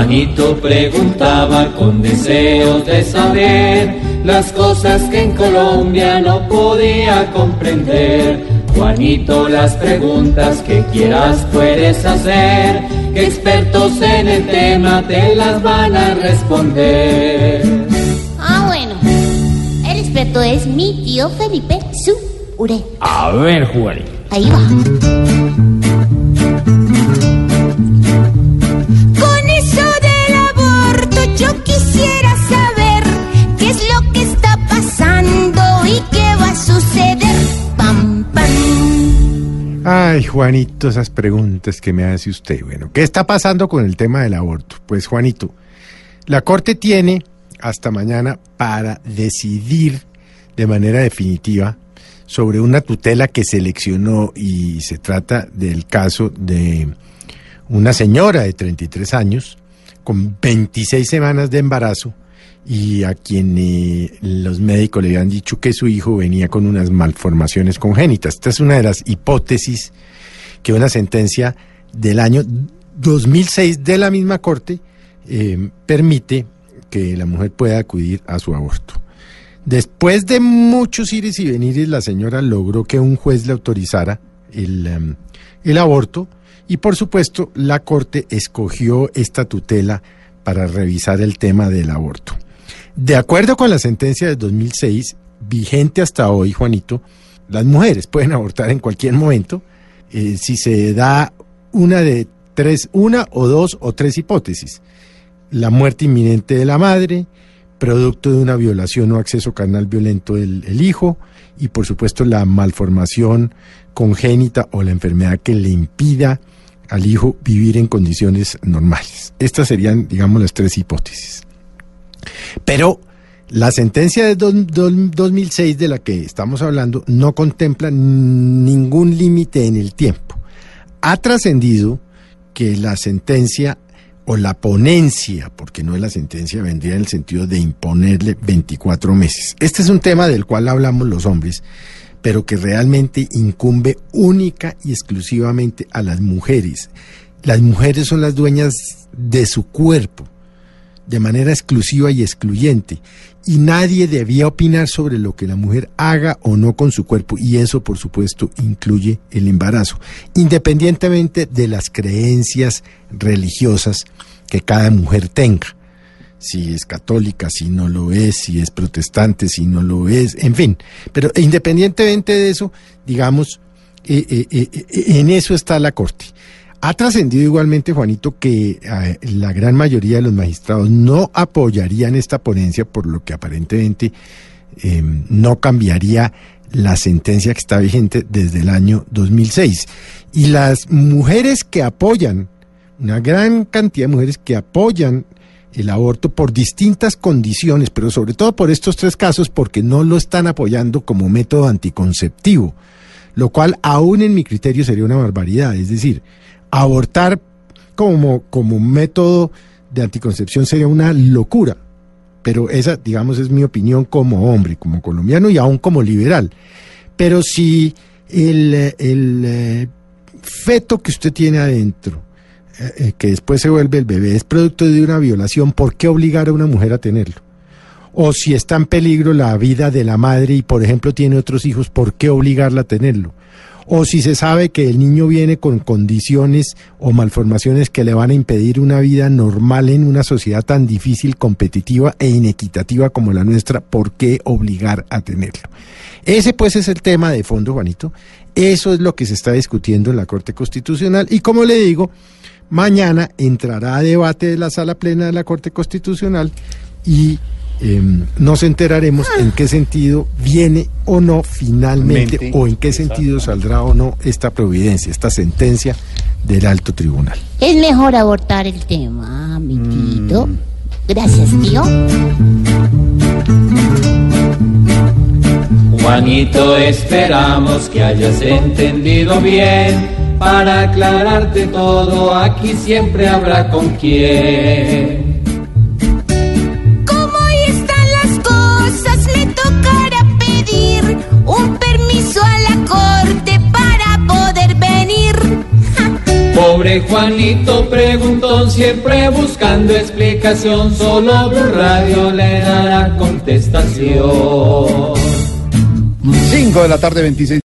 Juanito preguntaba con deseos de saber las cosas que en Colombia no podía comprender. Juanito, las preguntas que quieras puedes hacer, que expertos en el tema te las van a responder. Ah, bueno. El experto es mi tío Felipe Ure. A ver, Juanito. Ahí va. Ay, Juanito, esas preguntas que me hace usted. Bueno, ¿qué está pasando con el tema del aborto? Pues, Juanito, la Corte tiene hasta mañana para decidir de manera definitiva sobre una tutela que seleccionó y se trata del caso de una señora de 33 años con 26 semanas de embarazo y a quien los médicos le habían dicho que su hijo venía con unas malformaciones congénitas. Esta es una de las hipótesis que una sentencia del año 2006 de la misma corte eh, permite que la mujer pueda acudir a su aborto. Después de muchos ires y venires, la señora logró que un juez le autorizara el, em, el aborto y por supuesto la corte escogió esta tutela para revisar el tema del aborto. De acuerdo con la sentencia de 2006, vigente hasta hoy, Juanito, las mujeres pueden abortar en cualquier momento eh, si se da una de tres, una o dos o tres hipótesis. La muerte inminente de la madre, producto de una violación o acceso carnal violento del el hijo y por supuesto la malformación congénita o la enfermedad que le impida al hijo vivir en condiciones normales. Estas serían, digamos, las tres hipótesis. Pero la sentencia de do- do- 2006 de la que estamos hablando no contempla ningún límite en el tiempo. Ha trascendido que la sentencia o la ponencia, porque no es la sentencia, vendría en el sentido de imponerle 24 meses. Este es un tema del cual hablamos los hombres, pero que realmente incumbe única y exclusivamente a las mujeres. Las mujeres son las dueñas de su cuerpo, de manera exclusiva y excluyente, y nadie debía opinar sobre lo que la mujer haga o no con su cuerpo, y eso por supuesto incluye el embarazo, independientemente de las creencias religiosas que cada mujer tenga. Si es católica, si no lo es, si es protestante, si no lo es, en fin. Pero independientemente de eso, digamos, eh, eh, eh, en eso está la Corte. Ha trascendido igualmente, Juanito, que la gran mayoría de los magistrados no apoyarían esta ponencia, por lo que aparentemente eh, no cambiaría la sentencia que está vigente desde el año 2006. Y las mujeres que apoyan, una gran cantidad de mujeres que apoyan el aborto por distintas condiciones, pero sobre todo por estos tres casos, porque no lo están apoyando como método anticonceptivo, lo cual aún en mi criterio sería una barbaridad. Es decir, abortar como, como método de anticoncepción sería una locura. Pero esa, digamos, es mi opinión como hombre, como colombiano y aún como liberal. Pero si el, el eh, feto que usted tiene adentro, eh, que después se vuelve el bebé, es producto de una violación, ¿por qué obligar a una mujer a tenerlo? O si está en peligro la vida de la madre y, por ejemplo, tiene otros hijos, ¿por qué obligarla a tenerlo? O si se sabe que el niño viene con condiciones o malformaciones que le van a impedir una vida normal en una sociedad tan difícil, competitiva e inequitativa como la nuestra, ¿por qué obligar a tenerlo? Ese pues es el tema de fondo, Juanito. Eso es lo que se está discutiendo en la Corte Constitucional. Y como le digo, mañana entrará a debate de la sala plena de la Corte Constitucional y eh, nos enteraremos en qué sentido viene o no finalmente Mente. o en qué sentido saldrá o no esta providencia, esta sentencia del alto tribunal. Es mejor abortar el tema, amiguito. Gracias, tío. Juanito, esperamos que hayas entendido bien. Para aclararte todo, aquí siempre habrá con quién. Como hoy están las cosas, me tocará pedir un permiso a la corte para poder venir. Pobre Juanito preguntón, siempre buscando explicación. Solo Blue Radio le dará contestación. 5 de la tarde, 26.